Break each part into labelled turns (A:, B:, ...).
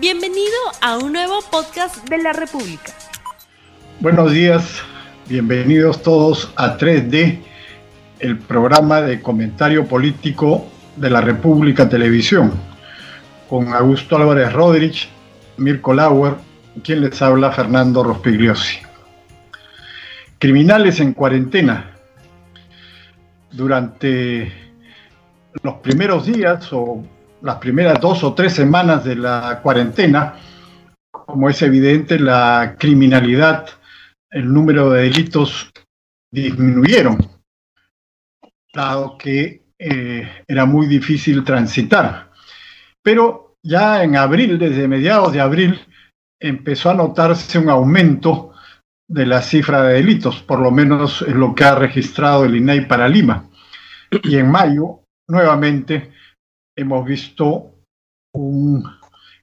A: Bienvenido a un nuevo podcast de la República.
B: Buenos días, bienvenidos todos a 3D, el programa de comentario político de la República Televisión, con Augusto Álvarez Rodríguez, Mirko Lauer, quien les habla Fernando Rospigliosi. Criminales en cuarentena. Durante los primeros días o las primeras dos o tres semanas de la cuarentena, como es evidente, la criminalidad, el número de delitos disminuyeron, dado que eh, era muy difícil transitar. Pero ya en abril, desde mediados de abril, empezó a notarse un aumento de la cifra de delitos, por lo menos es lo que ha registrado el INAI para Lima. Y en mayo, nuevamente, hemos visto un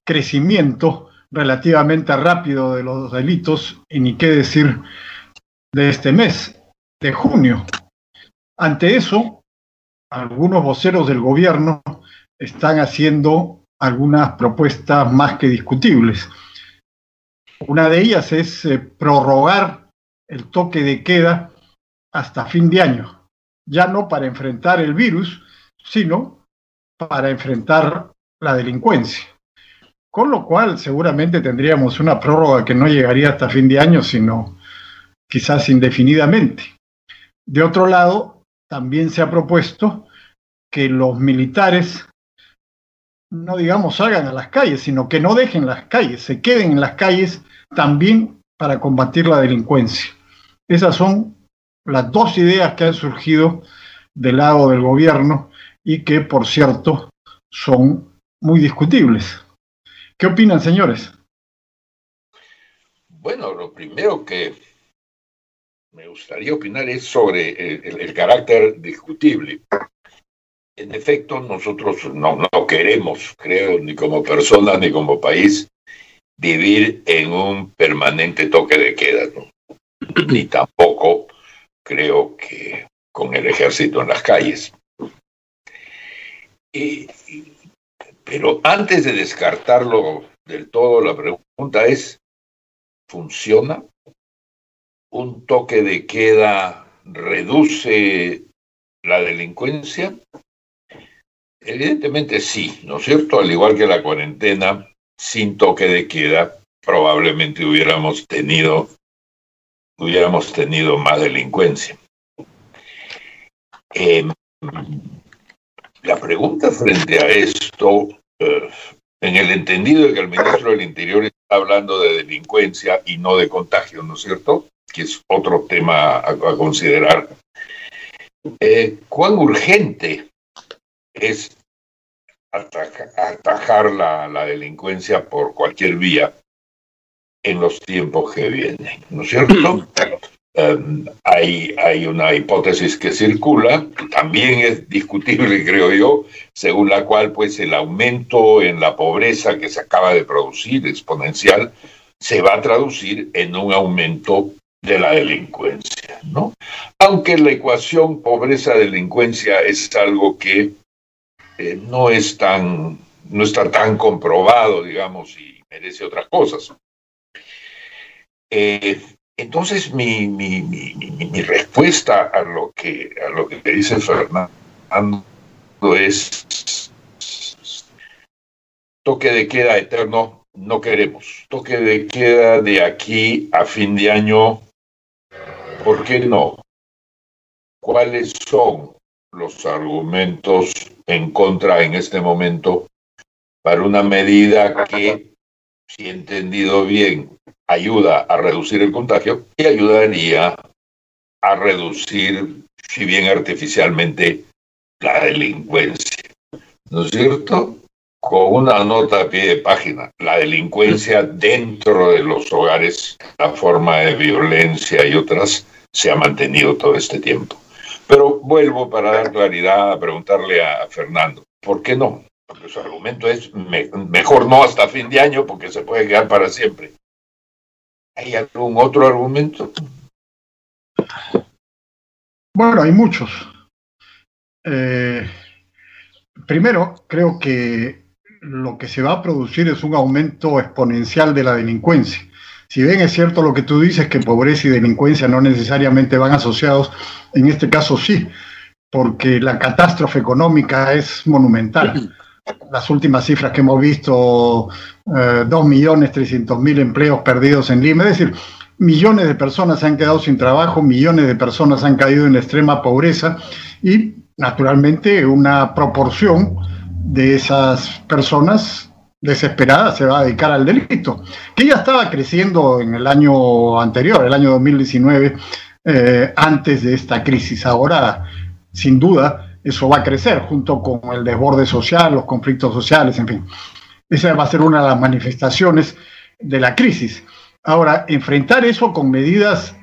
B: crecimiento relativamente rápido de los delitos, y ni qué decir de este mes, de junio. Ante eso, algunos voceros del gobierno están haciendo algunas propuestas más que discutibles. Una de ellas es eh, prorrogar el toque de queda hasta fin de año, ya no para enfrentar el virus, sino para enfrentar la delincuencia. Con lo cual seguramente tendríamos una prórroga que no llegaría hasta fin de año, sino quizás indefinidamente. De otro lado, también se ha propuesto que los militares no digamos salgan a las calles, sino que no dejen las calles, se queden en las calles también para combatir la delincuencia. Esas son las dos ideas que han surgido del lado del gobierno y que, por cierto, son muy discutibles. ¿Qué opinan, señores?
C: Bueno, lo primero que me gustaría opinar es sobre el, carácter discutible. En efecto, nosotros no, no queremos, creo, ni como personas ni como país, vivir en un permanente toque de queda, ni tampoco creo que con el ejército en las calles. Pero antes de descartarlo del todo, la pregunta es, ¿funciona? ¿Un toque de queda reduce la delincuencia? Evidentemente sí, ¿no es cierto? Al igual que la cuarentena, sin toque de queda, probablemente hubiéramos tenido, hubiéramos tenido más delincuencia. Eh, la pregunta frente a esto, eh, en el entendido de que el ministro del Interior está hablando de delincuencia y no de contagio, ¿no es cierto? Que es otro tema a, considerar. Eh, ¿Cuán urgente es atajar la, la, delincuencia por cualquier vía en los tiempos que vienen, ¿no es cierto? Em, hay, una hipótesis que circula, también es discutible, creo yo, según la cual pues el aumento en la pobreza que se acaba de producir, exponencial, se va a traducir en un aumento de la delincuencia, ¿no? Aunque la ecuación pobreza-delincuencia es algo que eh, no es tan, no está tan comprobado, digamos, y merece otras cosas. Eh, entonces, mi, respuesta a lo que a lo que dice Fernando es toque de queda eterno no queremos. Toque de queda de aquí a fin de año, ¿por qué no? ¿Cuáles son los argumentos en contra en este momento para una medida que, si he entendido bien, ayuda a reducir el contagio y ayudaría a reducir, si bien artificialmente, la delincuencia. ¿No es cierto? Con una nota a pie de página, la delincuencia dentro de los hogares, la forma de violencia y otras, se ha mantenido todo este tiempo. Pero vuelvo para dar claridad a preguntarle a Fernando, ¿por qué no? Porque su argumento es mejor no hasta fin de año porque se puede quedar para siempre. ¿Hay algún otro argumento?
B: Bueno, hay muchos. Eh, primero, creo que lo que se va a producir es un aumento exponencial de la delincuencia. Si bien es cierto lo que tú dices, que pobreza y delincuencia no necesariamente van asociados, en este caso sí, porque la catástrofe económica es monumental. Las últimas cifras que hemos visto, eh, 2.300.000 empleos perdidos en Lima, es decir, millones de personas se han quedado sin trabajo, millones de personas han caído en extrema pobreza y naturalmente una proporción de esas personas desesperadas se va a dedicar al delito, que ya estaba creciendo en el año anterior, el año 2019, eh, antes de esta crisis. Ahora, sin duda, eso va a crecer junto con el desborde social, los conflictos sociales, en fin. Esa va a ser una de las manifestaciones de la crisis. Ahora, enfrentar eso con medidas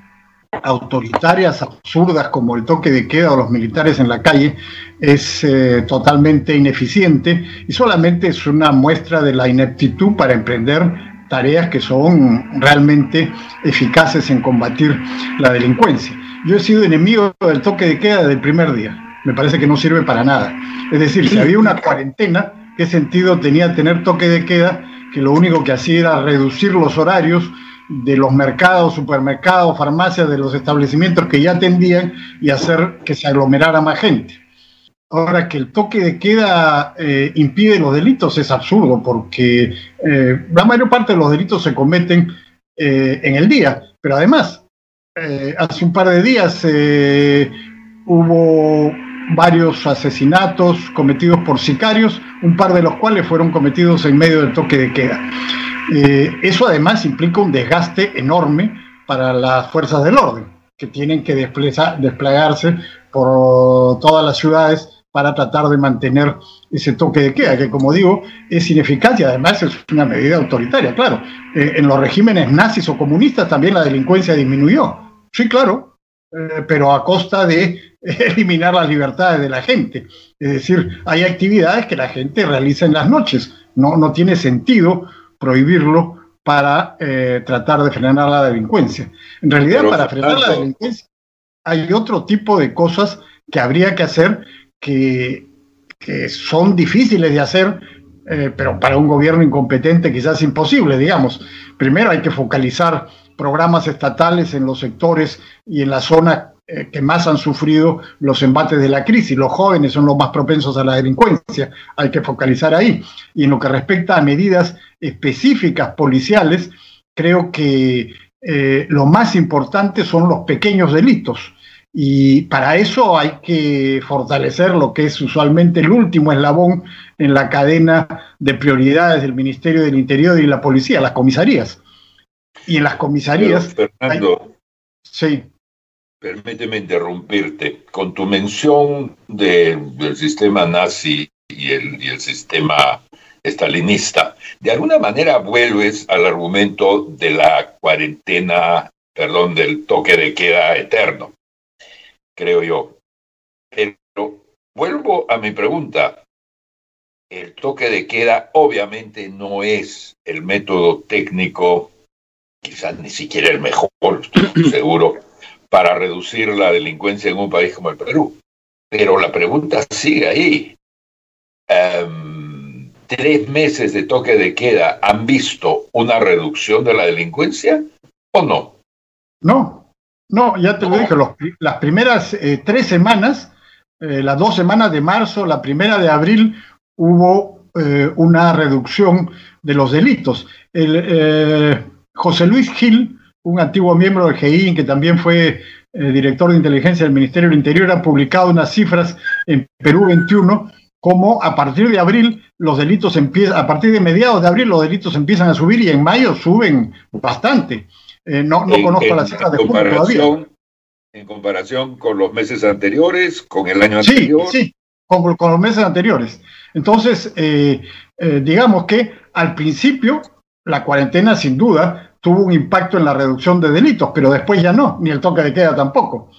B: autoritarias, absurdas, como el toque de queda o los militares en la calle, es eh, totalmente ineficiente y solamente es una muestra de la ineptitud para emprender tareas que son realmente eficaces en combatir la delincuencia. Yo he sido enemigo del toque de queda desde el primer día. Me parece que no sirve para nada. Es decir, si había una cuarentena, ¿qué sentido tenía tener toque de queda que lo único que hacía era reducir los horarios de los mercados, supermercados, farmacias, de los establecimientos que ya atendían y hacer que se aglomerara más gente. Ahora que el toque de queda eh, impide los delitos es absurdo porque eh, la mayor parte de los delitos se cometen eh, en el día, pero además, hace un par de días hubo varios asesinatos cometidos por sicarios, un par de los cuales fueron cometidos en medio del toque de queda. Eh, eso además implica un desgaste enorme para las fuerzas del orden, que tienen que desplegarse por todas las ciudades para tratar de mantener ese toque de queda, que como digo, es ineficaz y además es una medida autoritaria. Claro, eh, en los regímenes nazis o comunistas también la delincuencia disminuyó. Sí, claro, eh, pero a costa de eliminar las libertades de la gente. Es decir, hay actividades que la gente realiza en las noches. No, no tiene sentido prohibirlo para eh, tratar de frenar la delincuencia. En realidad, para frenar la delincuencia hay otro tipo de cosas que habría que hacer que, son difíciles de hacer, eh, pero para un gobierno incompetente quizás imposible, digamos. Primero hay que focalizar programas estatales en los sectores y en la zona eh, que más han sufrido los embates de la crisis. Los jóvenes son los más propensos a la delincuencia, hay que focalizar ahí. Y en lo que respecta a medidas específicas policiales, creo que eh, lo más importante son los pequeños delitos. Y para eso hay que fortalecer lo que es usualmente el último eslabón en la cadena de prioridades del Ministerio del Interior y la policía, las comisarías. Y en las comisarías...
C: sí permíteme interrumpirte, con tu mención del sistema nazi y el, y el sistema estalinista, de alguna manera vuelves al argumento de la cuarentena, perdón, del toque de queda eterno, creo yo. Pero vuelvo a mi pregunta. El toque de queda obviamente no es el método técnico, quizás ni siquiera el mejor, seguro, para reducir la delincuencia en un país como el Perú. Pero la pregunta sigue ahí. Em, ¿Tres meses de toque de queda han visto una reducción de la delincuencia o no?
B: No, no, ya te lo dije, las primeras eh, tres semanas, eh, las dos semanas de marzo, la primera de abril, hubo eh, una reducción de los delitos. El, José Luis Gil, un antiguo miembro del GI, que también fue eh, director de inteligencia del Ministerio del Interior, ha publicado unas cifras en Perú 21, como a partir de abril los delitos empiezan, a partir de mediados de abril los delitos empiezan a subir y en mayo suben bastante. Eh, no, no conozco las cifras de junio todavía.
C: En comparación con los meses anteriores, con el año anterior.
B: Sí, con, con los meses anteriores. Entonces, eh, digamos que al principio la cuarentena sin duda tuvo un impacto en la reducción de delitos, pero después ya no, ni el toque de queda tampoco.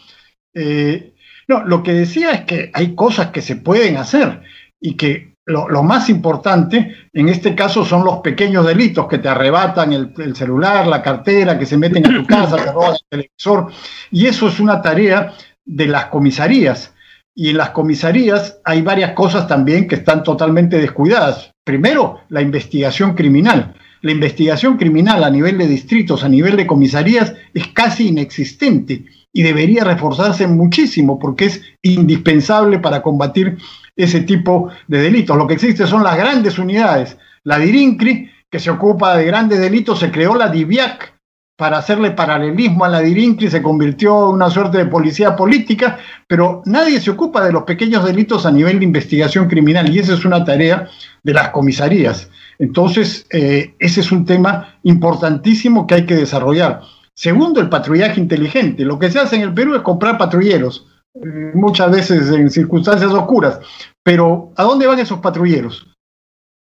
B: Eh, no, lo que decía es que hay cosas que se pueden hacer y que lo, más importante en este caso son los pequeños delitos que te arrebatan el, celular, la cartera, que se meten a tu casa, te roban el televisor, y eso es una tarea de las comisarías. Y en las comisarías hay varias cosas también que están totalmente descuidadas. Primero, la investigación criminal. La investigación criminal a nivel de distritos, a nivel de comisarías, es casi inexistente y debería reforzarse muchísimo porque es indispensable para combatir ese tipo de delitos. Lo que existe son las grandes unidades. La DIRINCRI, que se ocupa de grandes delitos, se creó la DIVIAC para hacerle paralelismo a la DIRINCRI, se convirtió en una suerte de policía política, pero nadie se ocupa de los pequeños delitos a nivel de investigación criminal y esa es una tarea de las comisarías. Entonces, eh, ese es un tema importantísimo que hay que desarrollar. Segundo, el patrullaje inteligente. Lo que se hace en el Perú es comprar patrulleros, eh, muchas veces en circunstancias oscuras. Pero, ¿a dónde van esos patrulleros?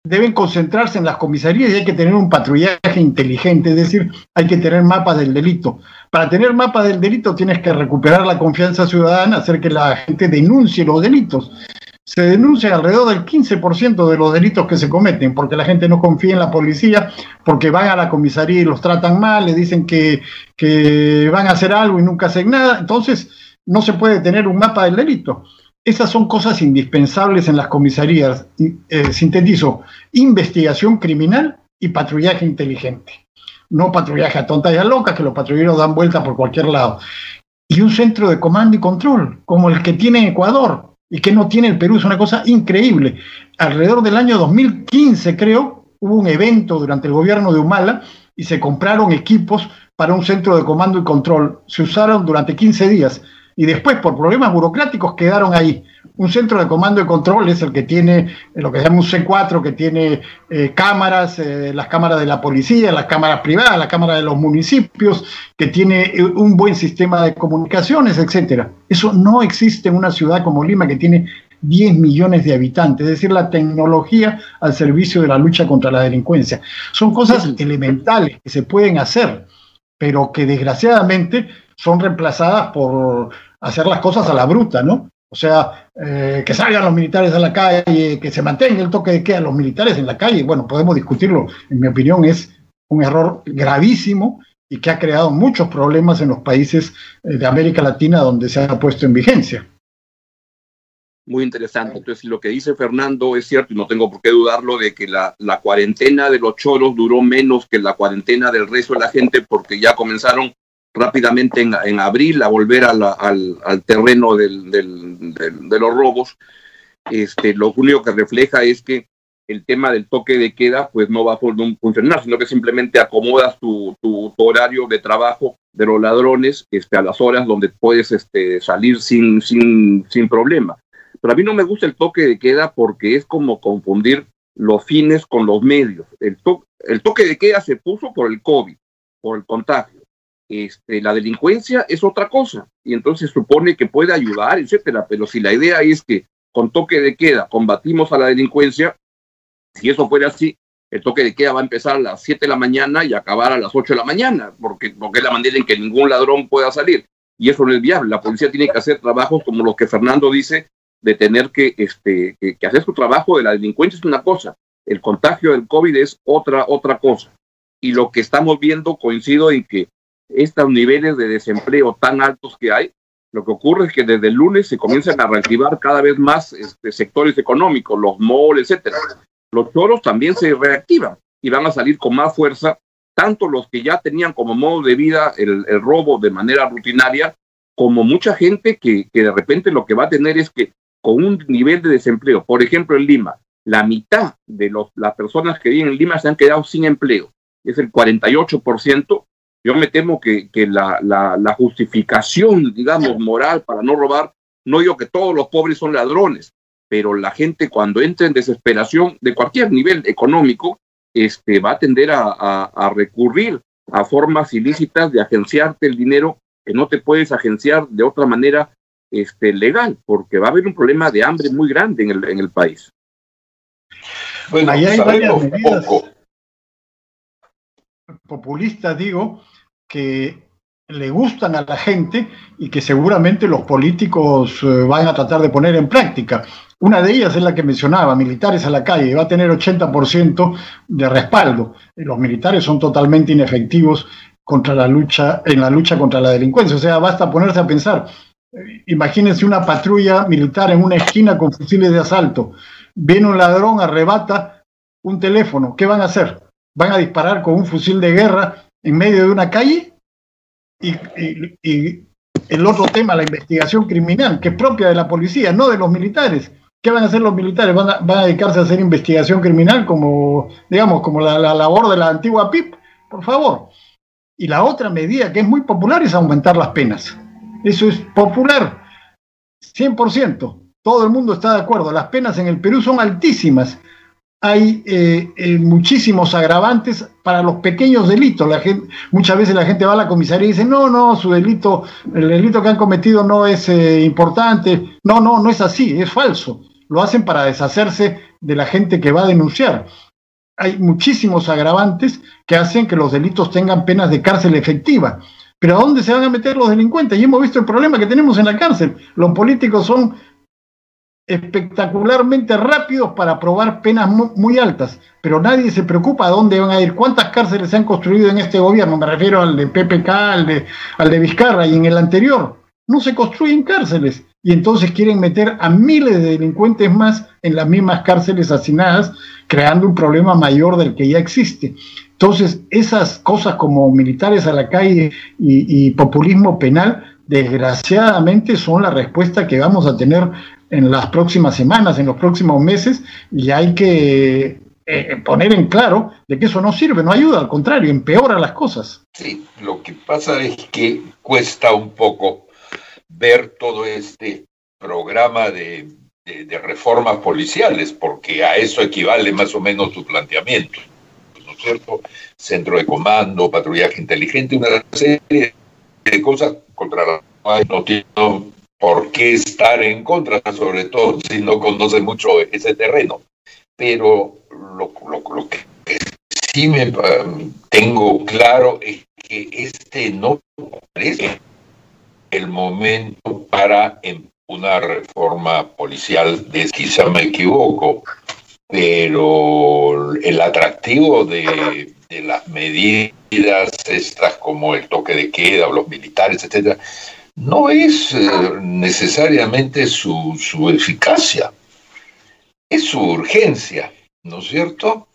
B: Deben concentrarse en las comisarías y hay que tener un patrullaje inteligente, es decir, hay que tener mapas del delito. Para tener mapas del delito tienes que recuperar la confianza ciudadana, hacer que la gente denuncie los delitos se denuncia alrededor del 15% de los delitos que se cometen, porque la gente no confía en la policía, porque van a la comisaría y los tratan mal, le dicen que, van a hacer algo y nunca hacen nada. Entonces, no se puede tener un mapa del delito. Esas son cosas indispensables en las comisarías. Eh, sintetizo, investigación criminal y patrullaje inteligente. No patrullaje a tontas y a locas, que los patrulleros dan vuelta por cualquier lado. Y un centro de comando y control, como el que tiene Ecuador, y que no tiene el Perú. Es una cosa increíble. Alrededor del año 2015, creo, hubo un evento durante el gobierno de Humala y se compraron equipos para un centro de comando y control. Se usaron durante 15 días y después por problemas burocráticos quedaron ahí. Un centro de comando y control es el que tiene eh, lo que se llama un C4, que tiene eh, cámaras, eh, las cámaras de la policía, las cámaras privadas, las cámaras de los municipios, que tiene un buen sistema de comunicaciones, etcétera. Eso no existe en una ciudad como Lima que tiene 10 millones de habitantes, es decir, la tecnología al servicio de la lucha contra la delincuencia. Son cosas elementales que se pueden hacer, pero que desgraciadamente son reemplazadas por hacer las cosas a la bruta, ¿no? O sea, eh, que salgan los militares a la calle, que se mantenga el toque de queda los militares en la calle. Bueno, podemos discutirlo. En mi opinión es un error gravísimo y que ha creado muchos problemas en los países eh, de América Latina donde se ha puesto en vigencia.
D: Muy interesante. Entonces, lo que dice Fernando es cierto y no tengo por qué dudarlo de que la, la cuarentena de los choros duró menos que la cuarentena del resto de la gente porque ya comenzaron rápidamente en, abril a volver al, al, terreno del, de los robos. Este, lo único que refleja es que el tema del toque de queda pues no va a funcionar, sino que simplemente acomodas tu, horario de trabajo de los ladrones este, a las horas donde puedes este, salir sin, sin, sin problema. Pero a mí no me gusta el toque de queda porque es como confundir los fines con los medios. El toque de queda se puso por el COVID, por el contagio este, la delincuencia es otra cosa y entonces supone que puede ayudar, etcétera. Pero si la idea es que con toque de queda combatimos a la delincuencia, si eso fuera así, el toque de queda va a empezar a las 7 de la mañana y acabar a las 8 de la mañana, porque, porque es la manera en que ningún ladrón pueda salir. Y eso no es viable. La policía tiene que hacer trabajos como los que Fernando dice, de tener que, este, que, hacer su trabajo de la delincuencia es una cosa, el contagio del COVID es otra, otra cosa. Y lo que estamos viendo coincido en que estos niveles de desempleo tan altos que hay, lo que ocurre es que desde el lunes se comienzan a reactivar cada vez más este, sectores económicos, los malls, etcétera. Los choros también se reactivan y van a salir con más fuerza, tanto los que ya tenían como modo de vida el, robo de manera rutinaria, como mucha gente que, que de repente lo que va a tener es que con un nivel de desempleo, por ejemplo en Lima, la mitad de los, las personas que viven en Lima se han quedado sin empleo, es el 48%, yo me temo que, que la, la, la, justificación, digamos, moral para no robar, no digo que todos los pobres son ladrones, pero la gente cuando entra en desesperación de cualquier nivel económico, este, va a tender a, a, recurrir a formas ilícitas de agenciarte el dinero que no te puedes agenciar de otra manera este, legal, porque va a haber un problema de hambre muy grande en el, en el país.
B: Bueno, hay varias medidas populistas, digo, que le gustan a la gente y que seguramente los políticos eh, van a tratar de poner en práctica. Una de ellas es la que mencionaba, militares a la calle, va a tener 80% de respaldo. Los militares son totalmente inefectivos contra la lucha, en la lucha contra la delincuencia. O sea, basta ponerse a pensar, Imagínense una patrulla militar en una esquina con fusiles de asalto. Viene un ladrón, arrebata un teléfono. ¿Qué van a hacer? ¿Van a disparar con un fusil de guerra en medio de una calle? Y, el otro tema, la investigación criminal, que es propia de la policía, no de los militares. ¿Qué van a hacer los militares? ¿Van a, dedicarse a hacer investigación criminal como, digamos, como la, la labor de la antigua PIP? Por favor. Y la otra medida que es muy popular es aumentar las penas. Eso es popular, 100%. Todo el mundo está de acuerdo. Las penas en el Perú son altísimas. Hay eh, eh, muchísimos agravantes para los pequeños delitos. La gente, muchas veces la gente va a la comisaría y dice, no, no, su delito, el delito que han cometido no es eh, importante. No, no, no es así, es falso. Lo hacen para deshacerse de la gente que va a denunciar. Hay muchísimos agravantes que hacen que los delitos tengan penas de cárcel efectiva. Pero ¿a dónde se van a meter los delincuentes? Y hemos visto el problema que tenemos en la cárcel. Los políticos son espectacularmente rápidos para aprobar penas muy, altas, pero nadie se preocupa a dónde van a ir, cuántas cárceles se han construido en este gobierno, me refiero al de PPK, al de, al de Vizcarra y en el anterior, no se construyen cárceles y entonces quieren meter a miles de delincuentes más en las mismas cárceles asignadas, creando un problema mayor del que ya existe. Entonces, esas cosas como militares a la calle y, populismo penal, desgraciadamente son la respuesta que vamos a tener en las próximas semanas, en los próximos meses, y hay que eh, poner en claro de que eso no sirve, no ayuda, al contrario, empeora las cosas.
C: Sí, lo que pasa es que cuesta un poco ver todo este programa de, de reformas policiales, porque a eso equivale más o menos su planteamiento. ¿cierto? Centro de comando, patrullaje inteligente, una serie de cosas contra las no tiene por qué estar en contra, sobre todo si no conoce mucho ese terreno. Pero lo, que sí me tengo claro es que este no parece el momento para una reforma policial, de quizá me equivoco, pero el atractivo de, las medidas estas como el toque de queda o los militares, etcétera, no es eh, necesariamente su, eficacia, es su urgencia, ¿no es cierto?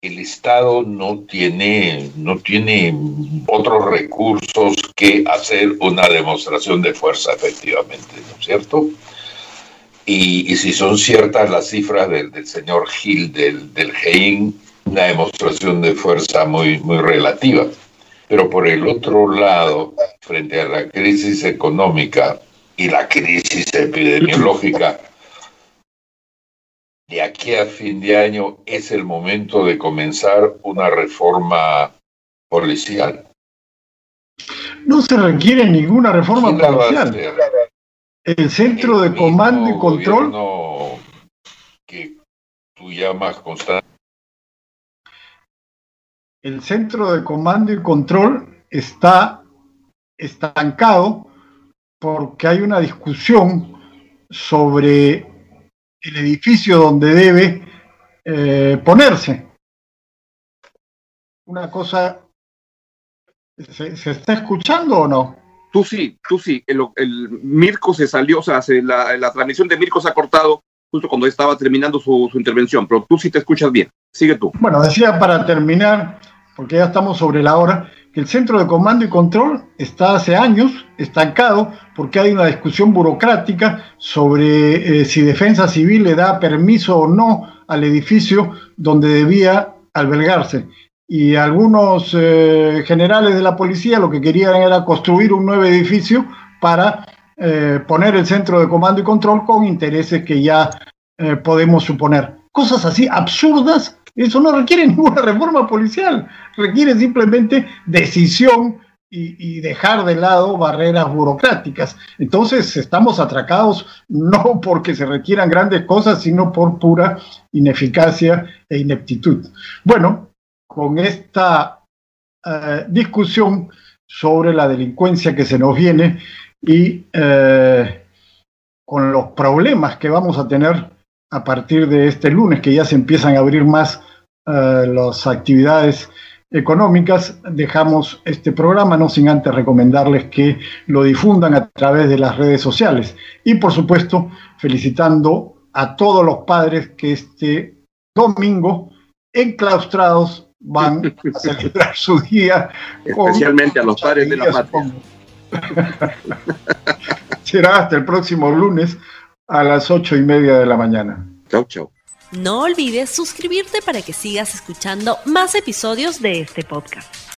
C: El Estado no tiene, no tiene otros recursos que hacer una demostración de fuerza, efectivamente, ¿no es cierto? Y, si son ciertas las cifras del, señor Gil del, del una demostración de fuerza muy, muy relativa. Pero por el otro lado, frente a la crisis económica y la crisis epidemiológica, de aquí a fin de año es el momento de comenzar una reforma policial.
B: No se requiere ninguna reforma policial. el centro de comando y control
C: que tú llamas constante.
B: El centro de comando y control está estancado porque hay una discusión sobre el edificio donde debe eh, ponerse. Una cosa, ¿se está escuchando o no?
D: Tú sí, tú sí. El, Mirko se salió, o sea, la, transmisión de Mirko se ha cortado justo cuando estaba terminando su, intervención, pero tú sí te escuchas bien. Sigue tú.
B: Bueno, decía para terminar, porque ya estamos sobre la hora, que el centro de comando y control está hace años estancado porque hay una discusión burocrática sobre eh, si Defensa Civil le da permiso o no al edificio donde debía albergarse y algunos eh, generales de la policía lo que querían era construir un nuevo edificio para eh, poner el centro de comando y control con intereses que ya podemos suponer. Cosas así absurdas, eso no requiere ninguna reforma policial, requiere simplemente decisión y, y, dejar de lado barreras burocráticas. Entonces estamos atracados no porque se requieran grandes cosas, sino por pura ineficacia e ineptitud. Bueno, con esta eh, discusión sobre la delincuencia que se nos viene y eh, con los problemas que vamos a tener a partir de este lunes, que ya se empiezan a abrir más eh, las actividades económicas, dejamos este programa, no sin antes recomendarles que lo difundan a través de las redes sociales. Y por supuesto, felicitando a todos los padres que este domingo, enclaustrados, van a celebrar su día.
D: Especialmente a los padres de la patria.
B: Será hasta el próximo lunes a las ocho y media de la mañana.
D: Chau, chau.
A: No olvides suscribirte para que sigas escuchando más episodios de este podcast.